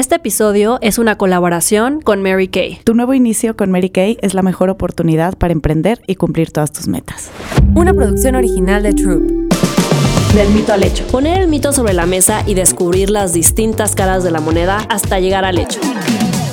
Este episodio es una colaboración con Mary Kay. Tu nuevo inicio con Mary Kay es la mejor oportunidad para emprender y cumplir todas tus metas. Una producción original de Troop. Del mito al hecho. Poner el mito sobre la mesa y descubrir las distintas caras de la moneda hasta llegar al hecho.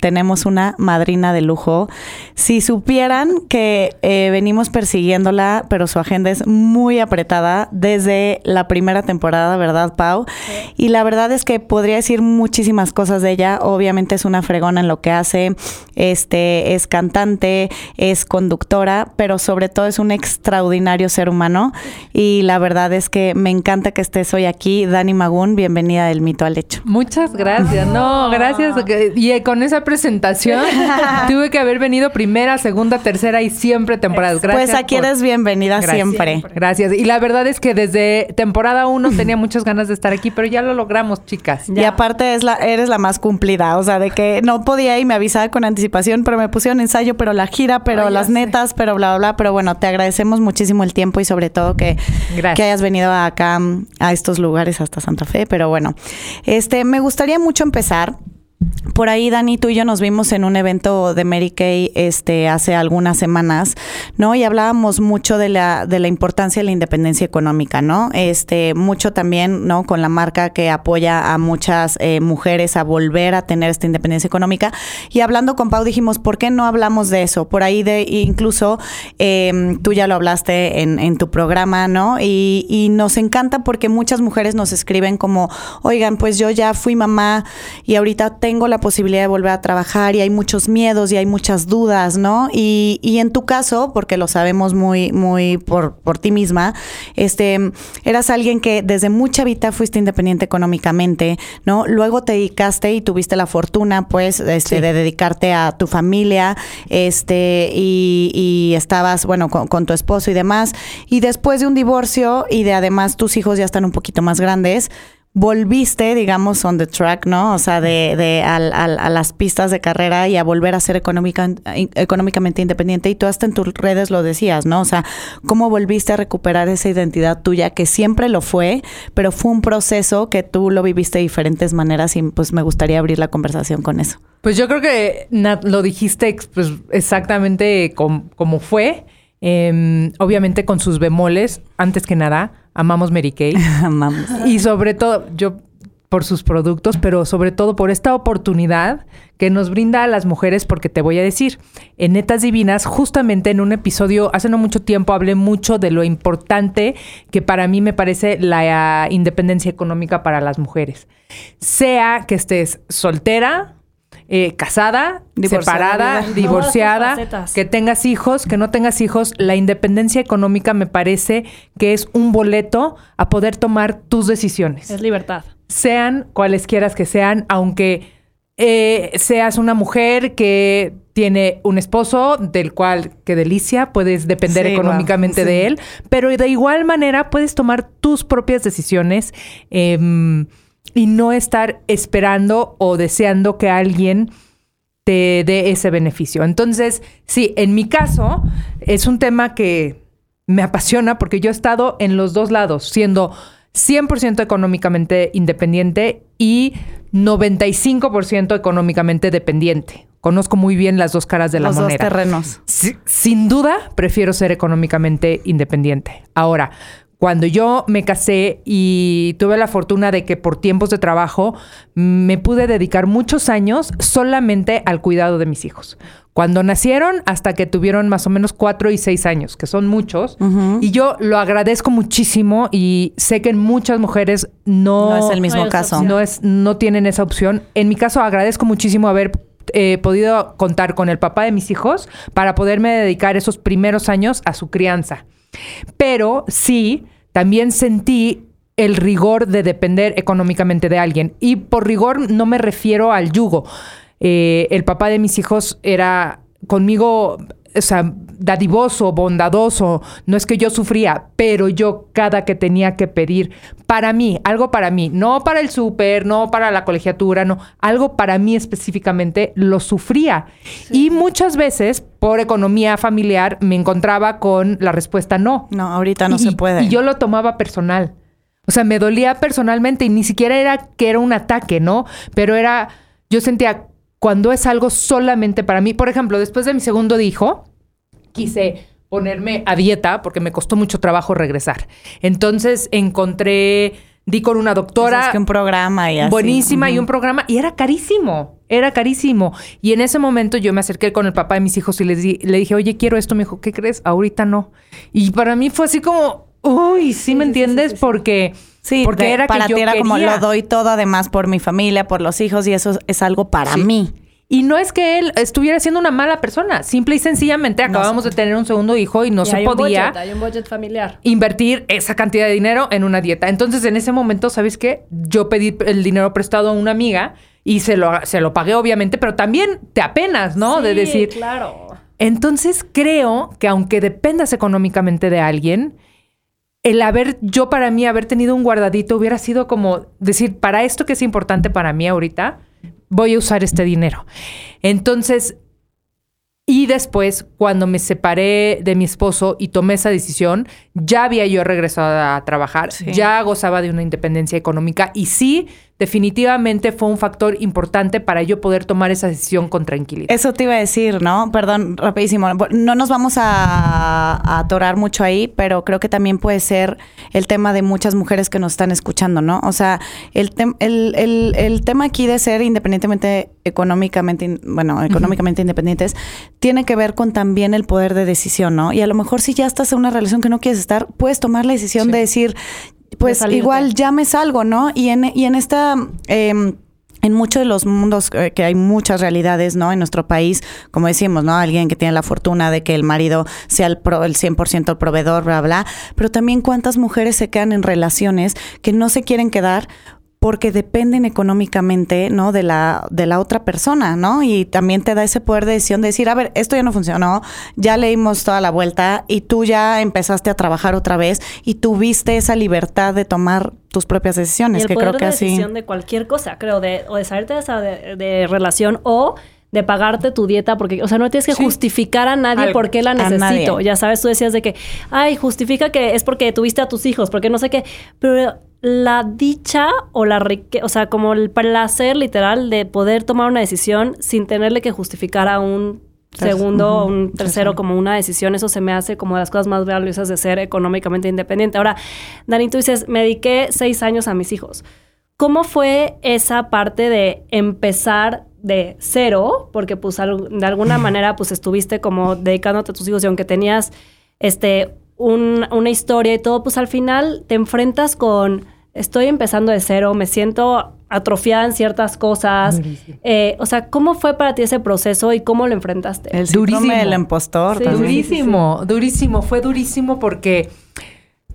Tenemos una madrina de lujo. Si supieran que eh, venimos persiguiéndola, pero su agenda es muy apretada desde la primera temporada, ¿verdad, Pau? Y la verdad es que podría decir muchísimas cosas de ella. Obviamente es una fregona en lo que hace. Este es cantante, es conductora, pero sobre todo es un extraordinario ser humano. Y la verdad es que me encanta que estés hoy aquí. Dani Magún, bienvenida del Mito al Hecho. Muchas gracias. No, gracias. Y eh, con esa presentación tuve que haber venido primera, segunda, tercera y siempre temporadas. Gracias. Pues aquí por- eres bienvenida Gracias. siempre. Gracias. Y la verdad es que desde temporada uno tenía muchas ganas de estar aquí, pero ya lo logramos, chicas. Y aparte es la, eres la más cumplida, o sea, de que no podía y me avisaba con anticipación, pero me pusieron ensayo, pero la gira, pero Ay, las sé. netas, pero bla, bla, bla. Pero bueno, te agradecemos muchísimo el tiempo y sobre todo que, Gracias. que hayas venido acá a estos lugares hasta Santa Fe. Pero bueno, este, me gustaría mucho empezar. Por ahí, Dani, tú y yo nos vimos en un evento de Mary Kay este, hace algunas semanas, ¿no? Y hablábamos mucho de la, de la importancia de la independencia económica, ¿no? Este, mucho también, ¿no? Con la marca que apoya a muchas eh, mujeres a volver a tener esta independencia económica. Y hablando con Pau dijimos, ¿por qué no hablamos de eso? Por ahí de, incluso eh, tú ya lo hablaste en, en tu programa, ¿no? Y, y nos encanta porque muchas mujeres nos escriben como, oigan, pues yo ya fui mamá y ahorita tengo la posibilidad de volver a trabajar y hay muchos miedos y hay muchas dudas, ¿no? Y, y en tu caso, porque lo sabemos muy, muy por, por ti misma, este, eras alguien que desde mucha vida fuiste independiente económicamente, ¿no? Luego te dedicaste y tuviste la fortuna, pues, este, Sí. de dedicarte a tu familia, este, y, y estabas, bueno, con, con tu esposo y demás. Y después de un divorcio y de además tus hijos ya están un poquito más grandes, volviste, digamos, on the track, ¿no? O sea, de, de al- al- a las pistas de carrera y a volver a ser económica, económicamente independiente. Y tú hasta en tus redes lo decías, ¿no? O sea, ¿cómo volviste a recuperar esa identidad tuya que siempre lo fue, pero fue un proceso que tú lo viviste de diferentes maneras y pues me gustaría abrir la conversación con eso. Pues yo creo que lo dijiste pues, exactamente com- como fue. Em, obviamente con sus bemoles, antes que nada, amamos Mary Kay. Amamos. y sobre todo, yo por sus productos, pero sobre todo por esta oportunidad que nos brinda a las mujeres, porque te voy a decir, en Netas Divinas, justamente en un episodio, hace no mucho tiempo, hablé mucho de lo importante que para mí me parece la independencia económica para las mujeres. Sea que estés soltera, eh, casada, separada, divorciada, que tengas hijos, que no tengas hijos, la independencia económica me parece que es un boleto a poder tomar tus decisiones. Es libertad. sean cualesquieras que sean, aunque eh, seas una mujer que tiene un esposo del cual, qué delicia, puedes depender Sí, económicamente wow, de él, pero de igual manera puedes tomar tus propias decisiones em, y no estar esperando o deseando que alguien te dé ese beneficio. Entonces, sí, en mi caso es un tema que me apasiona porque yo he estado en los dos lados, siendo 100% económicamente independiente y 95% económicamente dependiente. Conozco muy bien las dos caras de la Los dos moneda. terrenos. Si- sin duda, prefiero ser económicamente independiente. Ahora, cuando yo me casé y tuve la fortuna de que por tiempos de trabajo me pude dedicar muchos años solamente al cuidado de mis hijos. Cuando nacieron hasta que tuvieron más o menos cuatro y seis años, que son muchos. Y yo lo agradezco muchísimo y sé que en muchas mujeres no, No es el mismo No caso. no es, no tienen esa opción. En mi caso, agradezco muchísimo haber eh, podido contar con el papá de mis hijos para poderme dedicar esos primeros años a su crianza. Pero sí, también sentí el rigor de depender económicamente de alguien. Y por rigor no me refiero al yugo. Eh, el papá de mis hijos era conmigo o sea, dadivoso, bondadoso, no es que yo sufría, pero yo cada que tenía que pedir para mí, algo para mí, no para el súper, no para la colegiatura, no, algo para mí específicamente, lo sufría. Y muchas veces, por economía familiar, me encontraba con la respuesta no. No, ahorita no se puede. Y yo lo tomaba personal. O sea, me dolía personalmente y ni siquiera era que era un ataque, ¿no? Pero era, yo sentía, cuando es algo solamente para mí. Por ejemplo, después de mi segundo hijo, quise ponerme a dieta porque me costó mucho trabajo regresar. Entonces encontré, di con una doctora. Es que un programa y así. Buenísima y un programa y era carísimo, era carísimo. Y en ese momento yo me acerqué con el papá de mis hijos y les le dije, oye, quiero esto. Me dijo, ¿qué crees? Ahorita no. Y para mí fue así como, uy, ¿sí, me entiendes? porque... Sí, porque era para ti era como lo doy todo además por mi familia, por los hijos y eso es algo para mí. Y no es que él estuviera siendo una mala persona, simple y sencillamente acabamos de tener un segundo hijo y no se podía hay un budget familiar. invertir esa cantidad de dinero en una dieta. Entonces, en ese momento, ¿sabes qué? Yo pedí el dinero prestado a una amiga y se lo, se lo pagué, obviamente, pero también te apenas, ¿no? de decir. Claro. Entonces, creo que aunque dependas económicamente de alguien, el haber, yo para mí, haber tenido un guardadito hubiera sido como decir, para esto que es importante para mí ahorita, voy a usar este dinero. Entonces, y después, cuando me separé de mi esposo y tomé esa decisión, ya había yo regresado a trabajar, ya gozaba de una independencia económica y sí definitivamente fue un factor importante para yo poder tomar esa decisión con tranquilidad. Eso te iba a decir, ¿no? Perdón, rapidísimo. No nos vamos a, atorar mucho ahí, pero creo que también puede ser el tema de muchas mujeres que nos están escuchando, ¿no? O sea, el, el, tema aquí de ser independientemente económicamente, bueno, económicamente independientes, tiene que ver con también el poder de decisión, ¿no? Y a lo mejor si ya estás en una relación que no quieres estar, puedes tomar la decisión de decir, pues igual ya me salgo, ¿no? Y en, y en esta... Eh, en muchos de los mundos eh, que hay muchas realidades, ¿no? En nuestro país, como decimos, ¿no? Alguien que tiene la fortuna de que el marido sea el, pro, el 100% el proveedor, bla, bla. Pero también cuántas mujeres se quedan en relaciones que no se quieren quedar porque dependen económicamente, ¿no? De la, de la otra persona, ¿no? Y también te da ese poder de decisión de decir, a ver, esto ya no funcionó, ya leímos toda la vuelta y tú ya empezaste a trabajar otra vez y tuviste esa libertad de tomar tus propias decisiones, que creo que de así... decisión de cualquier cosa, creo, de, o de salirte de esa de, relación o de pagarte tu dieta porque, o sea, no tienes que justificar a nadie por qué la necesito. Ya sabes, tú decías de que, ay, justifica que es porque tuviste a tus hijos, porque no sé qué, pero la dicha o la riqueza, o sea, como el placer literal de poder tomar una decisión sin tenerle que justificar a un segundo o un tercero como una decisión, eso se me hace como de las cosas más valiosas de ser económicamente independiente. Ahora, Dani, tú dices, me dediqué seis años a mis hijos. ¿Cómo fue esa parte de empezar de cero? Porque pues de alguna manera pues estuviste como dedicándote a tus hijos y aunque tenías este una historia y todo, pues al final te enfrentas con estoy empezando de cero, me siento atrofiada en ciertas cosas. Eh, o sea, ¿cómo fue para ti ese proceso y cómo lo enfrentaste? El durísimo del impostor. durísimo, durísimo. Fue durísimo porque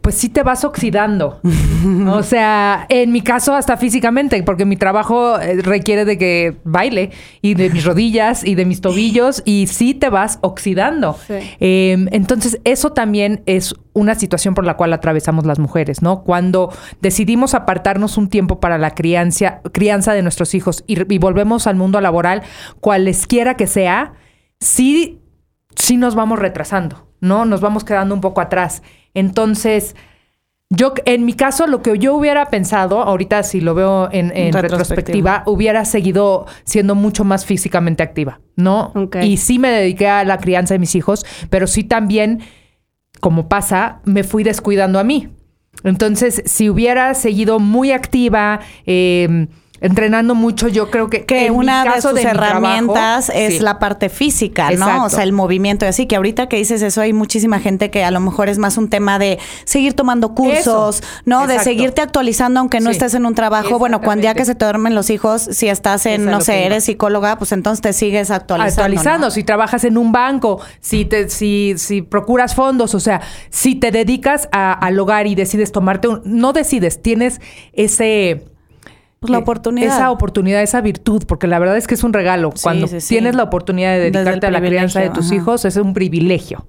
pues sí te vas oxidando. o sea, en mi caso hasta físicamente, porque mi trabajo eh, requiere de que baile y de mis rodillas y de mis tobillos y sí te vas oxidando. Em, entonces, eso también es una situación por la cual atravesamos las mujeres, ¿no? Cuando decidimos apartarnos un tiempo para la crianza, crianza de nuestros hijos y, y volvemos al mundo laboral, cualesquiera que sea, sí, sí nos vamos retrasando, ¿no? Nos vamos quedando un poco atrás. Entonces, yo, en mi caso, lo que yo hubiera pensado, ahorita si lo veo en, retrospectiva, hubiera seguido siendo mucho más físicamente activa, ¿no? Y sí me dediqué a la crianza de mis hijos, pero sí también, como pasa, me fui descuidando a mí. Entonces, si hubiera seguido muy activa, eh, entrenando mucho, yo creo que, que una de sus herramientas es la parte física, ¿no? O sea, el movimiento y así, que ahorita que dices eso hay muchísima gente que a lo mejor es más un tema de seguir tomando cursos, ¿no? De seguirte actualizando aunque no estés en un trabajo. Bueno, cuando ya que se te duermen los hijos, si estás en, no sé, eres psicóloga, pues entonces te sigues actualizando. Actualizando, si trabajas en un banco, si te, si, si procuras fondos, o sea, si te dedicas al hogar y decides tomarte un, no decides, tienes ese pues la oportunidad. Esa oportunidad, esa virtud, porque la verdad es que es un regalo. Cuando tienes la oportunidad de dedicarte a la crianza de tus hijos, es un privilegio.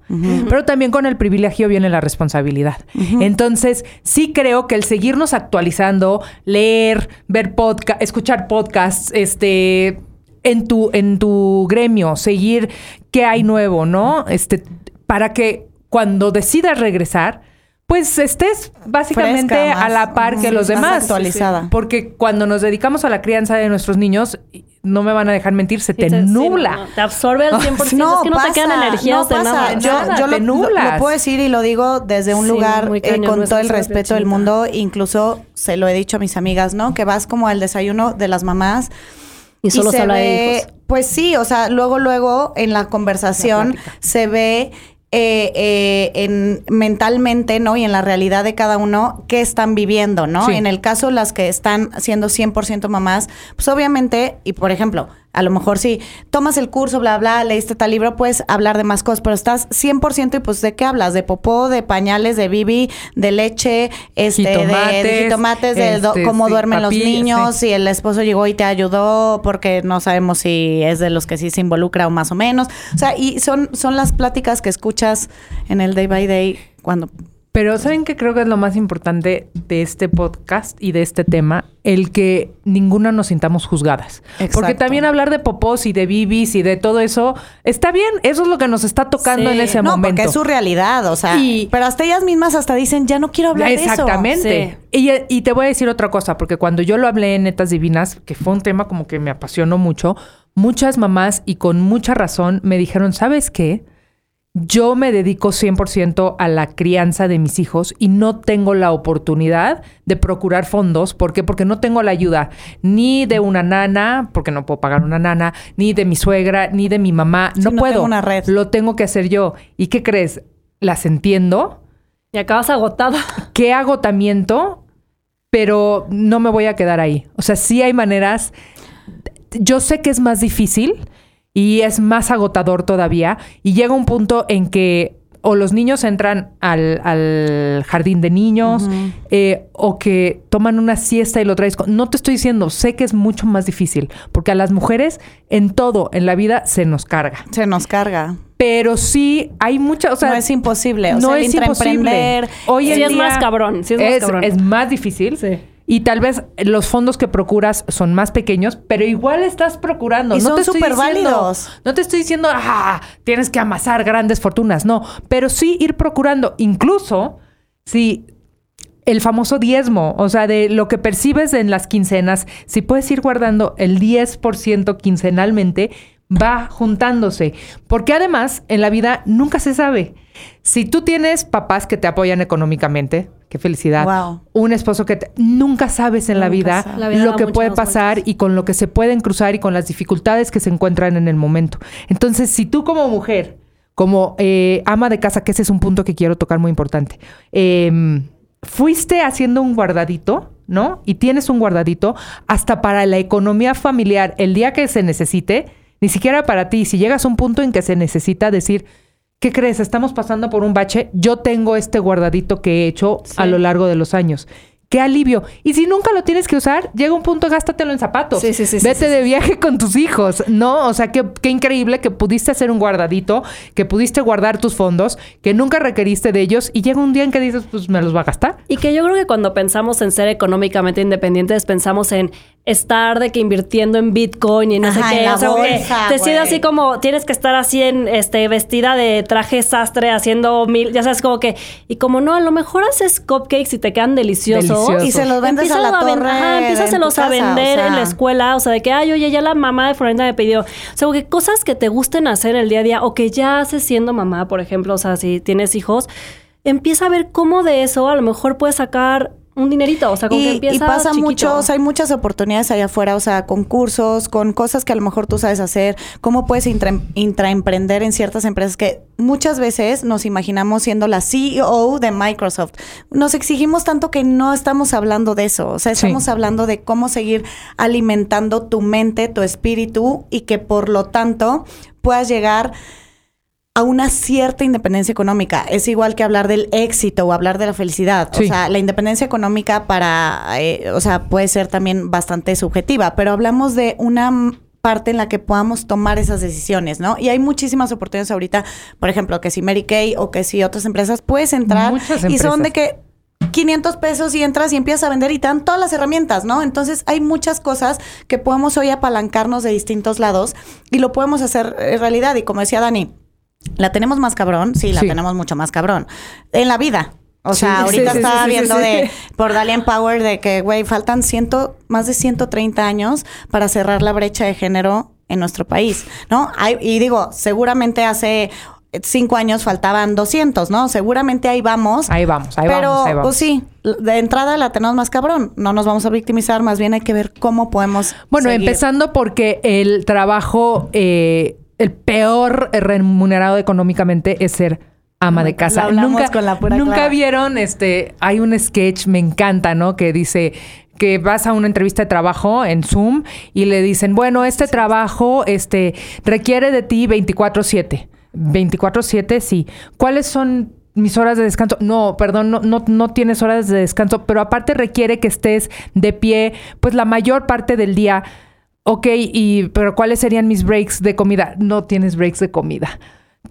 Pero también con el privilegio viene la responsabilidad. Entonces, sí creo que el seguirnos actualizando, leer, ver podcast, escuchar podcasts, este, en tu, en tu gremio, seguir qué hay nuevo, ¿no? Este, para que cuando decidas regresar, pues estés básicamente a la par que los demás. actualizada. Porque cuando nos dedicamos a la crianza de nuestros niños, no me van a dejar mentir, se te, nubla. te absorbe al 100%, no, es que no te quedan energías de nada. Yo, yo lo, lo, puedo decir y lo digo desde un lugar eh, con todo el respeto del mundo, incluso se lo he dicho a mis amigas, ¿no? Que vas como al desayuno de las mamás y solo se, habla de hijos. Pues sí, o sea, luego, luego en la conversación se ve eh, eh, en, mentalmente, ¿no? Y en la realidad de cada uno, qué están viviendo, ¿no? En el caso, las que están siendo 100% mamás, pues obviamente, y por ejemplo, a lo mejor si tomas el curso, bla, bla, leíste tal libro, puedes hablar de más cosas, pero estás 100% y pues ¿de qué hablas? De popó, de pañales, de bibi, de leche, este, de, tomates, de este, cómo duermen los niños, si el esposo llegó y te ayudó, porque no sabemos si es de los que sí se involucra o más o menos. O sea, y son, son las pláticas que escuchas en el day by day cuando pero ¿saben qué creo que es lo más importante de este podcast y de este tema? El que ninguna nos sintamos juzgadas. Porque también hablar de popós y de bibis y de todo eso está bien. Eso es lo que nos está tocando en ese momento. No, porque es su realidad, o sea. pero hasta ellas mismas hasta dicen, ya no quiero hablar de eso. Exactamente. Y, y te voy a decir otra cosa, porque cuando yo lo hablé en Netas Divinas, que fue un tema como que me apasionó mucho, muchas mamás y con mucha razón me dijeron, ¿sabes qué? Yo me dedico 100% a la crianza de mis hijos y no tengo la oportunidad de procurar fondos. ¿Por qué? Porque no tengo la ayuda ni de una nana, porque no puedo pagar una nana, ni de mi suegra, ni de mi mamá. no, puedo. una red. Lo tengo que hacer yo. ¿Y qué crees? Las entiendo. Y acabas agotada. Qué agotamiento, pero no me voy a quedar ahí. O sea, sí hay maneras. Yo sé que es más difícil y es más agotador todavía y llega un punto en que o los niños entran al, jardín de niños eh, o que toman una siesta y lo traes. No te estoy diciendo, sé que es mucho más difícil porque a las mujeres en todo en la vida se nos carga. Se nos carga. Pero sí hay mucha, o sea, no es imposible, no es imposible. Hoy sí es más cabrón, sí es, más cabrón. Es más difícil. Sí y tal vez los fondos que procuras son más pequeños, pero igual estás procurando. Y no son súper válidos. No te estoy diciendo, ah, tienes que amasar grandes fortunas, no, pero sí ir procurando, incluso si el famoso diezmo, o sea, de lo que percibes en las quincenas, si puedes ir guardando el 10% quincenalmente, va juntándose. Porque además, en la vida nunca se sabe. Si tú tienes papás que te apoyan económicamente, qué felicidad. Un esposo que nunca sabes en la vida, lo que puede pasar y con lo que se pueden cruzar y con las dificultades que se encuentran en el momento. Entonces, si tú como mujer, como eh, ama de casa, que ese es un punto que quiero tocar muy importante, em, fuiste haciendo un guardadito, ¿no? Y tienes un guardadito hasta para la economía familiar el día que se necesite, ni siquiera para ti. Si llegas a un punto en que se necesita decir, ¿qué crees? Estamos pasando por un bache. Yo tengo este guardadito que he hecho a lo largo de los años qué alivio. Y si nunca lo tienes que usar, llega un punto, gástatelo en zapatos. Sí, sí, sí, Vete de viaje con tus hijos, ¿no? O sea, qué, qué, increíble que pudiste hacer un guardadito, que pudiste guardar tus fondos, que nunca requeriste de ellos y llega un día en que dices, pues me los va a gastar. Y que yo creo que cuando pensamos en ser económicamente independientes, pensamos en estar de que invirtiendo en Bitcoin y no sé qué. o sea, te sientes así como tienes que estar así en este vestida de traje sastre haciendo mil, ya sabes, como que, y como no, a lo mejor haces cupcakes y te quedan deliciosos y se los vendes a la a torre. Ajá, a vender en la escuela. O sea, de que, ay, oye, ya la mamá de Florinda me pidió. O sea, que cosas que te gusten hacer el día a día o que ya haces siendo mamá, por ejemplo. O sea, si tienes hijos, empieza a ver cómo de eso a lo mejor puedes sacar un dinerito, o sea, con y, que empieza Y pasa chiquito. mucho, o sea, hay muchas oportunidades allá afuera, o sea, con cursos, con cosas que a lo mejor tú sabes hacer, cómo puedes intra, intraemprender en ciertas empresas que muchas veces nos imaginamos siendo la CEO de Microsoft. Nos exigimos tanto que no estamos hablando de eso, o sea, estamos Sí. hablando de cómo seguir alimentando tu mente, tu espíritu y que por lo tanto puedas llegar a una cierta independencia económica. Es igual que hablar del éxito o hablar de la felicidad. Sí. O sea, la independencia económica para, eh, o sea, puede ser también bastante subjetiva, pero hablamos de una parte en la que podamos tomar esas decisiones, ¿no? Y hay muchísimas oportunidades ahorita, por ejemplo, que si Mary Kay o que si otras empresas puedes entrar y son de que 500 pesos y entras y empiezas a vender y te dan todas las herramientas, ¿no? Entonces hay muchas cosas que podemos hoy apalancarnos de distintos lados y lo podemos hacer eh, realidad. Y como decía Dani, ¿la tenemos más cabrón? Sí, la Sí. tenemos mucho más cabrón. En la vida. O Sí, sea, sí, ahorita estaba viendo de por Dalian Power de que, güey, faltan ciento, más de 130 años para cerrar la brecha de género en nuestro país, ¿no? Hay- y digo, seguramente hace cinco años faltaban 200, ¿no? Seguramente ahí vamos. Ahí vamos, ahí Pero, vamos, vamos. pues sí, de entrada la tenemos más cabrón. No nos vamos a victimizar, más bien hay que ver cómo podemos. Bueno, seguir. empezando porque el trabajo, eh, el peor remunerado económicamente es ser ama de casa. Nunca con la pura nunca Clara. vieron, este, hay un sketch, me encanta, ¿no? Que dice que vas a una entrevista de trabajo en Zoom y le dicen, bueno, este trabajo, este, requiere de ti 24/7. 24/7, sí. ¿Cuáles son mis horas de descanso. No, perdón, no, no, no tienes horas de descanso, pero aparte requiere que estés de pie, pues la mayor parte del día. Ok, y pero ¿cuáles serían mis breaks de comida? No tienes breaks de comida.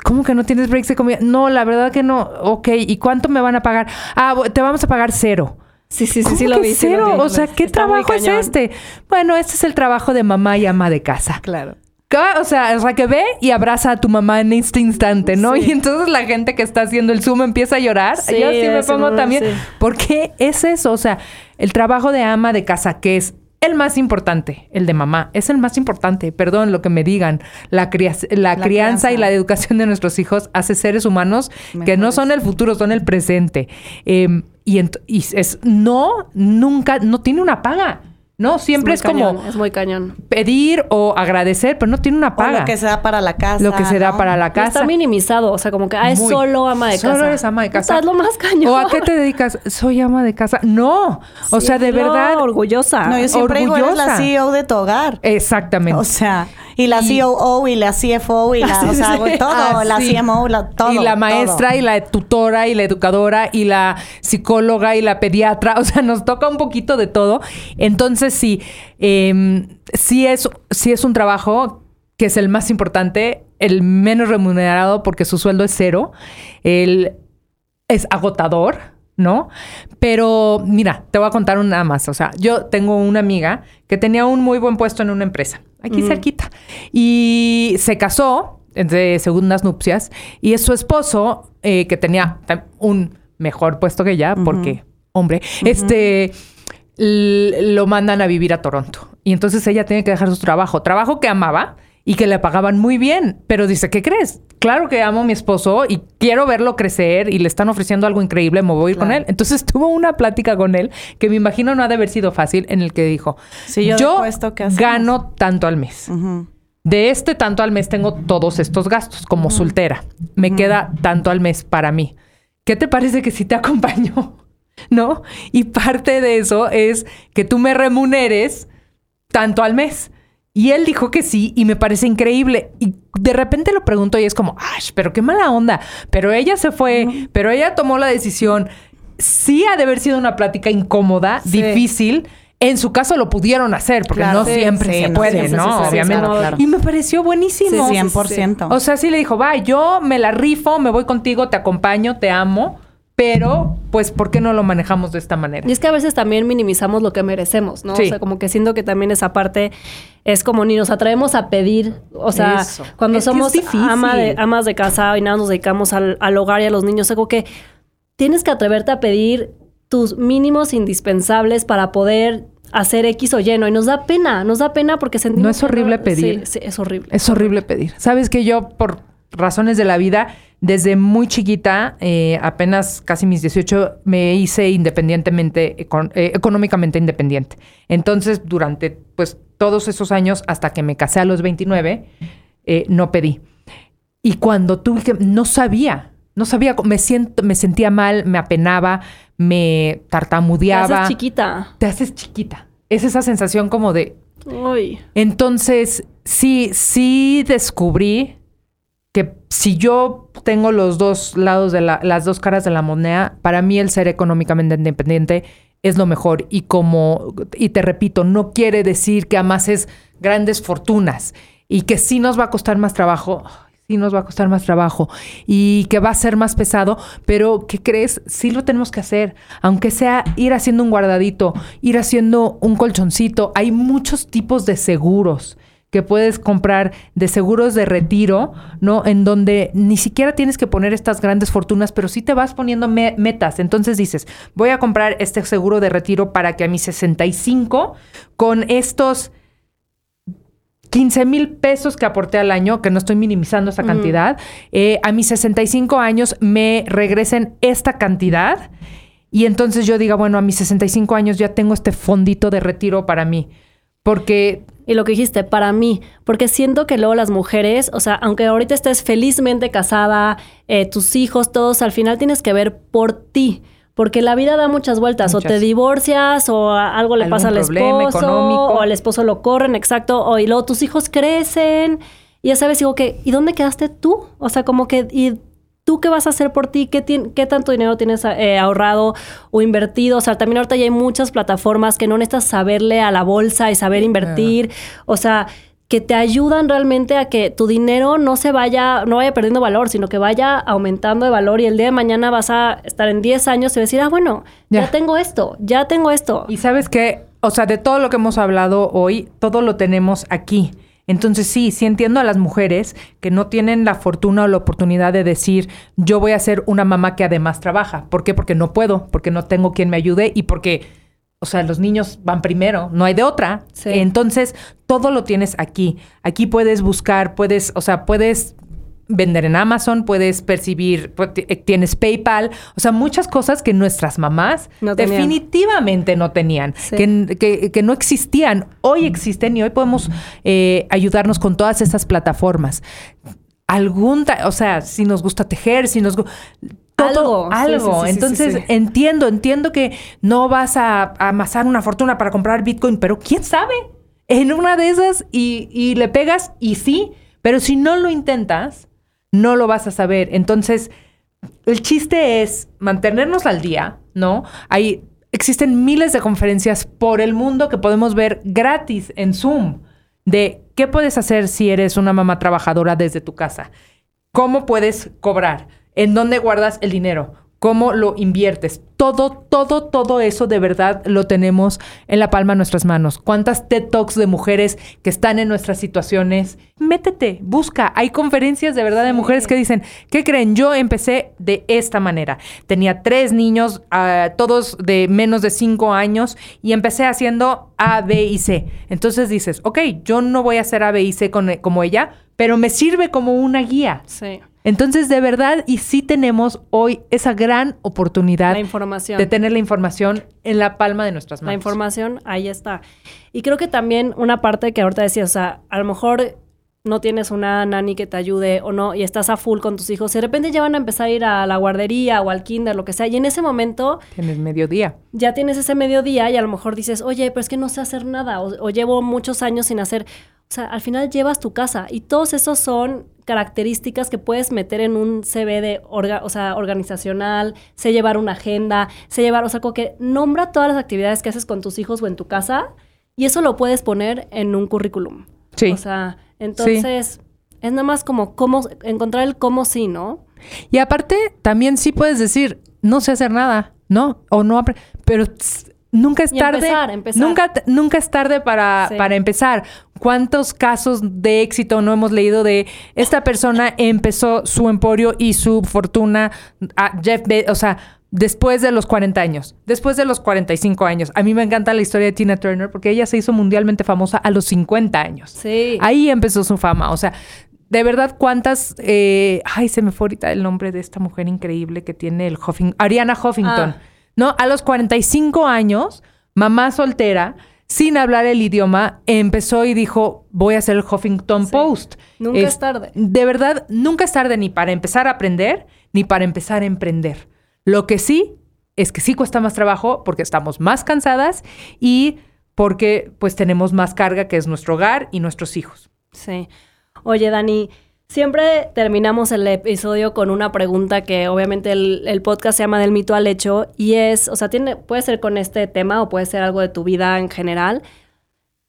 ¿Cómo que no tienes breaks de comida? No, la verdad que no. Ok, ¿y cuánto me van a pagar? Ah, te vamos a pagar cero. Sí, sí, sí, ¿Cómo sí lo vi. sí lo cero? vi. O sea, ¿qué Está trabajo es este? Bueno, este es el trabajo de mamá y ama de casa. Claro. O sea, o sea, que ve y abraza a tu mamá en este instante, ¿no? Sí. Y entonces la gente que está haciendo el Zoom empieza a llorar. Sí, Yo sí me pongo también. sí. Porque es eso, o sea, el trabajo de ama de casa, que es el más importante, el de mamá, es el más importante, perdón, lo que me digan. La, cria- la, La crianza y la educación de nuestros hijos hace seres humanos que no son el futuro, son el presente. Eh, y, y es, no, nunca, no tiene una paga. No, siempre es, muy como cañón, Es muy cañón. pedir o agradecer, pero no tiene una O paga. lo que se da para la casa. Lo que se da para la Y casa. Está minimizado, o sea, como que, ah, es Muy. solo ama de casa. Solo eres ama de casa. Puta, es lo más cañón. ¿O a qué te dedicas? Soy ama de casa. No. O Sí, sea, de no, verdad. orgullosa. No, yo siempre digo, eres la Orgullosa. CEO de tu hogar. Exactamente. O sea, y la Y- COO y la CFO y la, o sea, todo, Ah, la. CMO, la, todo. y la maestra todo. y la tutora y la educadora y la psicóloga y la pediatra. O sea, nos toca un poquito de todo. Entonces, sí, eh, sí, es, sí es un trabajo que es el más importante, el menos remunerado porque su sueldo es cero. El, es agotador, ¿no? Pero mira, te voy a contar una más. O sea, yo tengo una amiga que tenía un muy buen puesto en una empresa, aquí cerquita, y se casó de segundas nupcias y es su esposo eh, que tenía un mejor puesto que ella, porque hombre, este lo mandan a vivir a Toronto y entonces ella tiene que dejar su trabajo, trabajo que amaba y que le pagaban muy bien, pero dice, ¿qué crees? Claro que amo a mi esposo y quiero verlo crecer y le están ofreciendo algo increíble, me voy a ir con él. Entonces tuvo una plática con él que me imagino no ha de haber sido fácil en el que dijo, Sí, yo de puesto que hacemos". gano tanto al mes. De este tanto al mes tengo todos estos gastos como soltera. Me queda tanto al mes para mí. ¿Qué te parece que si te acompaño? ¿No? Y parte de eso es que tú me remuneres tanto al mes. Y él dijo que sí y me parece increíble. Y de repente lo pregunto y es como, ¡ay, pero qué mala onda! Pero ella se fue, pero ella tomó la decisión. Sí ha de haber sido una plática incómoda, Sí. difícil. En su caso lo pudieron hacer, porque Claro. no Sí, siempre sí, se no, puede, ¿no? Obviamente. claro. Y me pareció buenísimo. Sí, 100%. O sea, sí le dijo, va, yo me la rifo, me voy contigo, te acompaño, te amo, pero pues, ¿por qué no lo manejamos de esta manera? Y es que a veces también minimizamos lo que merecemos, ¿no? Sí. O sea, como que siento que también esa parte es como ni nos atrevemos a pedir. O sea, Eso. cuando Es somos ama de, amas de casa y nada nos dedicamos al, al hogar y a los niños, algo que tienes que atreverte a pedir tus mínimos indispensables para poder hacer X o Y, ¿no? Y nos da pena, nos da pena porque sentimos... ¿No es horrible pedir? Sí, sí, es horrible. Es horrible pedir. Sabes que yo, por razones de la vida, desde muy chiquita, eh, apenas casi mis 18, me hice independientemente, eh, económicamente independiente. Entonces, durante pues todos esos años, hasta que me casé a los 29, eh, no pedí. Y cuando tuve que, no sabía, no sabía, me, siento, me sentía mal, me apenaba, me tartamudeaba. Te haces chiquita. Te haces chiquita. Es esa sensación como de... Uy. Entonces, sí, sí descubrí que si yo tengo los dos lados de la, las dos caras de la moneda, para mí el ser económicamente independiente es lo mejor. Y como, y te repito, no quiere decir que amases grandes fortunas y que sí nos va a costar más trabajo, sí nos va a costar más trabajo y que va a ser más pesado, pero ¿qué crees? Sí lo tenemos que hacer, aunque sea ir haciendo un guardadito, ir haciendo un colchoncito. Hay muchos tipos de seguros que puedes comprar de seguros de retiro, ¿no? En donde ni siquiera tienes que poner estas grandes fortunas, pero sí te vas poniendo metas. Entonces dices, voy a comprar este seguro de retiro para que a mis 65, con estos 15 mil pesos que aporté al año, que no estoy minimizando esa cantidad, eh, a mis 65 años me regresen esta cantidad. Y entonces yo diga, bueno, a mis 65 años ya tengo este fondito de retiro para mí. Porque y lo que dijiste, para mí, porque siento que luego las mujeres, o sea, aunque ahorita estés felizmente casada, eh, tus hijos, todos, al final tienes que ver por ti. Porque la vida da muchas vueltas, o te divorcias, o algo le pasa al esposo, o al esposo lo corren, exacto, o y luego tus hijos crecen, y ya sabes, digo que, ¿y dónde quedaste tú? O sea, como que, ¿y ¿Tú qué vas a hacer por ti? ¿Qué, qué tanto dinero tienes eh, ahorrado o invertido? O sea, también ahorita ya hay muchas plataformas que no necesitas saberle a la bolsa y saber invertir. O sea, que te ayudan realmente a que tu dinero no se vaya, no vaya perdiendo valor, sino que vaya aumentando de valor y el día de mañana vas a estar en 10 años y decir, ah, bueno, ya. tengo esto, ya tengo esto. Y sabes qué, o sea, de todo lo que hemos hablado hoy, todo lo tenemos aquí. Entonces sí, sí entiendo a las mujeres que no tienen la fortuna o la oportunidad de decir, yo voy a ser una mamá que además trabaja. ¿Por qué? Porque no puedo, porque no tengo quien me ayude y porque, o sea, los niños van primero, no hay de otra. Entonces, todo lo tienes aquí. Aquí puedes buscar, puedes, o sea, puedes vender en Amazon, puedes percibir, eh, tienes PayPal, o sea, muchas cosas que nuestras mamás definitivamente no tenían, que, que, no existían, hoy existen y hoy podemos eh, ayudarnos con todas estas plataformas. Algún, o sea, si nos gusta tejer, si nos gusta algo. Algo. Entonces, entiendo, entiendo que no vas a, amasar una fortuna para comprar Bitcoin, pero quién sabe. En una de esas y, y, le pegas y sí, pero si no lo intentas, no lo vas a saber. Entonces, el chiste es mantenernos al día, ¿no? Hay, existen miles de conferencias por el mundo que podemos ver gratis en Zoom de qué puedes hacer si eres una mamá trabajadora desde tu casa. ¿Cómo puedes cobrar? ¿En dónde guardas el dinero? Cómo lo inviertes. Todo, todo, todo eso de verdad lo tenemos en la palma de nuestras manos. ¿Cuántas TED Talks de mujeres que están en nuestras situaciones? Métete, busca. Hay conferencias de verdad de mujeres que dicen, ¿qué creen? Yo empecé de esta manera. Tenía tres niños, ah, todos de menos de cinco años, y empecé haciendo A, B y C. Entonces dices, ok, yo no voy a hacer A, B y C como ella, pero me sirve como una guía. Sí. Entonces, de verdad, y sí tenemos hoy esa gran oportunidad información. de tener la información en la palma de nuestras manos. La información, ahí está. Y creo que también una parte que ahorita decías, o sea, a lo mejor no tienes una nani que te ayude o no, y estás a full con tus hijos, y de repente ya van a empezar a ir a la guardería o al kinder, lo que sea, y en ese momento... Tienes mediodía. Ya tienes ese mediodía y a lo mejor dices, oye, pero es que no sé hacer nada, o llevo muchos años sin hacer... O sea, al final llevas tu casa y todos esos son características que puedes meter en un CV de o sea, organizacional, sé llevar una agenda, sé llevar, o sea, como que nombra todas las actividades que haces con tus hijos o en tu casa y eso lo puedes poner en un currículum. Sí. O sea, entonces es nada más como cómo, encontrar el cómo sí, ¿no? Y aparte, también sí puedes decir, no sé hacer nada, ¿no? O no, pero nunca es tarde. Nunca, nunca es tarde para, para empezar. ¿Cuántos casos de éxito no hemos leído de esta persona empezó su emporio y su fortuna a Jeff o sea, después de los 40 años, después de los 45 años. A mí me encanta la historia de Tina Turner porque ella se hizo mundialmente famosa a los 50 años. Sí. Ahí empezó su fama, o sea, de verdad, cuántas. Eh, ay, se me fue ahorita el nombre de esta mujer increíble que tiene el Huffington. Ariana Huffington. Ah. ¿No? A los 45 años, mamá soltera, sin hablar el idioma, empezó y dijo: Voy a hacer el Huffington Post. Nunca es, tarde. De verdad, nunca es tarde ni para empezar a aprender, ni para empezar a emprender. Lo que sí es que sí cuesta más trabajo porque estamos más cansadas y porque pues tenemos más carga que es nuestro hogar y nuestros hijos. Sí. Oye, Dani, siempre terminamos el episodio con una pregunta que obviamente el, podcast se llama Del mito al hecho y es, o sea, tiene, puede ser con este tema o puede ser algo de tu vida en general,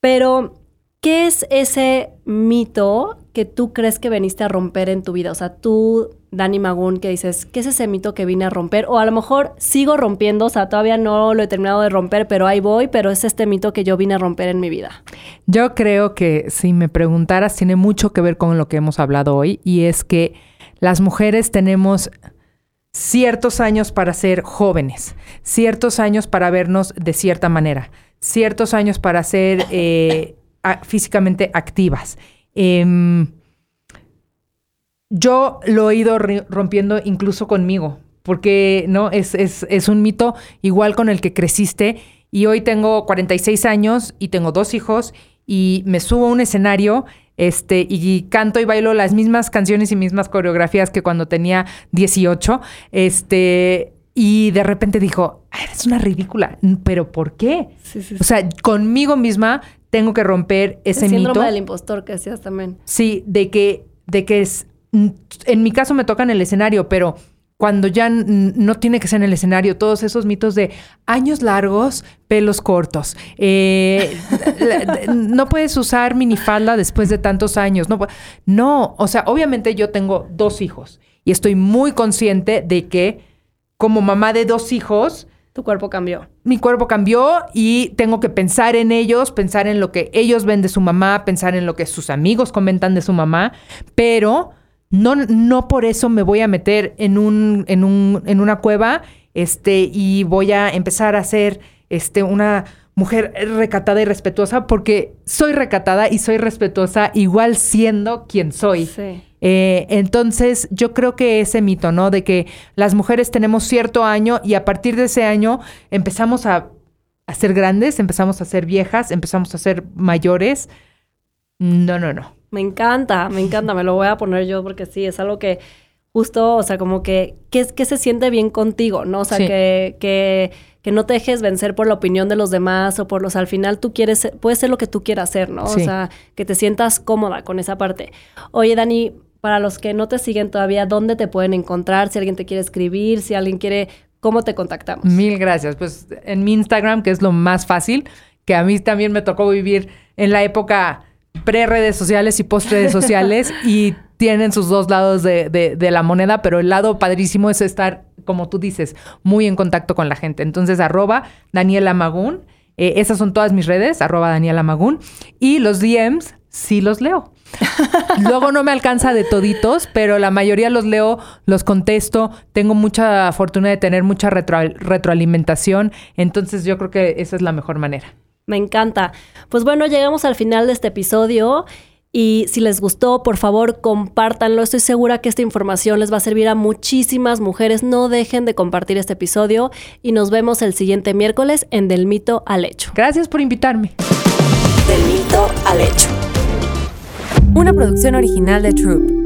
pero ¿qué es ese mito que tú crees que veniste a romper en tu vida? O sea, tú Dani Magún que dices, ¿qué es ese mito que vine a romper? O a lo mejor sigo rompiendo, o sea, todavía no lo he terminado de romper, pero ahí voy, pero es este mito que yo vine a romper en mi vida. Yo creo que si me preguntaras, tiene mucho que ver con lo que hemos hablado hoy, y es que las mujeres tenemos ciertos años para ser jóvenes, ciertos años para vernos de cierta manera, ciertos años para ser eh, físicamente activas. Em, yo lo he ido rompiendo incluso conmigo, porque no es, es, es, un mito igual con el que creciste. Y hoy tengo 46 años y tengo dos hijos y me subo a un escenario este, y canto y bailo las mismas canciones y mismas coreografías que cuando tenía 18. Este, y de repente dijo, eres una ridícula. ¿Pero por qué? O sea, conmigo misma tengo que romper ese El síndrome del impostor que hacías también. Sí, de que, de que es, en mi caso me toca en el escenario, pero cuando ya no tiene que ser en el escenario, todos esos mitos de años largos, pelos cortos, eh, no puedes usar minifalda después de tantos años, no, no, o sea, obviamente yo tengo dos hijos y estoy muy consciente de que como mamá de dos hijos, tu cuerpo cambió. Mi cuerpo cambió y tengo que pensar en ellos, pensar en lo que ellos ven de su mamá, pensar en lo que sus amigos comentan de su mamá, pero no, no por eso me voy a meter en, un, en, un, en una cueva este, y voy a empezar a ser este, una mujer recatada y respetuosa porque soy recatada y soy respetuosa igual siendo quien soy. Eh, entonces, yo creo que ese mito, ¿no? De que las mujeres tenemos cierto año y a partir de ese año empezamos a, a ser grandes, empezamos a ser viejas, empezamos a ser mayores. No, no, no. Me encanta, me encanta, me lo voy a poner yo porque sí, es algo que justo, o sea, como que, que, que se siente bien contigo, ¿no? O sea, que, que, que, no te dejes vencer por la opinión de los demás o por los, al final tú quieres, puedes ser lo que tú quieras hacer, ¿no? O sea, que te sientas cómoda con esa parte. Oye, Dani, para los que no te siguen todavía, ¿dónde te pueden encontrar? Si alguien te quiere escribir, si alguien quiere, ¿cómo te contactamos? Mil gracias. Pues en mi Instagram, que es lo más fácil, que a mí también me tocó vivir en la época pre-redes sociales y post-redes sociales y tienen sus dos lados de, la moneda, pero el lado padrísimo es estar, como tú dices, muy en contacto con la gente. Entonces, arroba Daniela Magún. Eh, esas son todas mis redes, arroba Daniela Magún. Y los DMs sí los leo. Luego no me alcanza de toditos, pero la mayoría los leo, los contesto. Tengo mucha fortuna de tener mucha retroalimentación. Entonces yo creo que esa es la mejor manera. Me encanta. Pues bueno, llegamos al final de este episodio. Y si les gustó, por favor, compártanlo. Estoy segura que esta información les va a servir a muchísimas mujeres. No dejen de compartir este episodio y nos vemos el siguiente miércoles en Del Mito al Hecho. Gracias por invitarme. Del Mito al Hecho. Una producción original de Troop.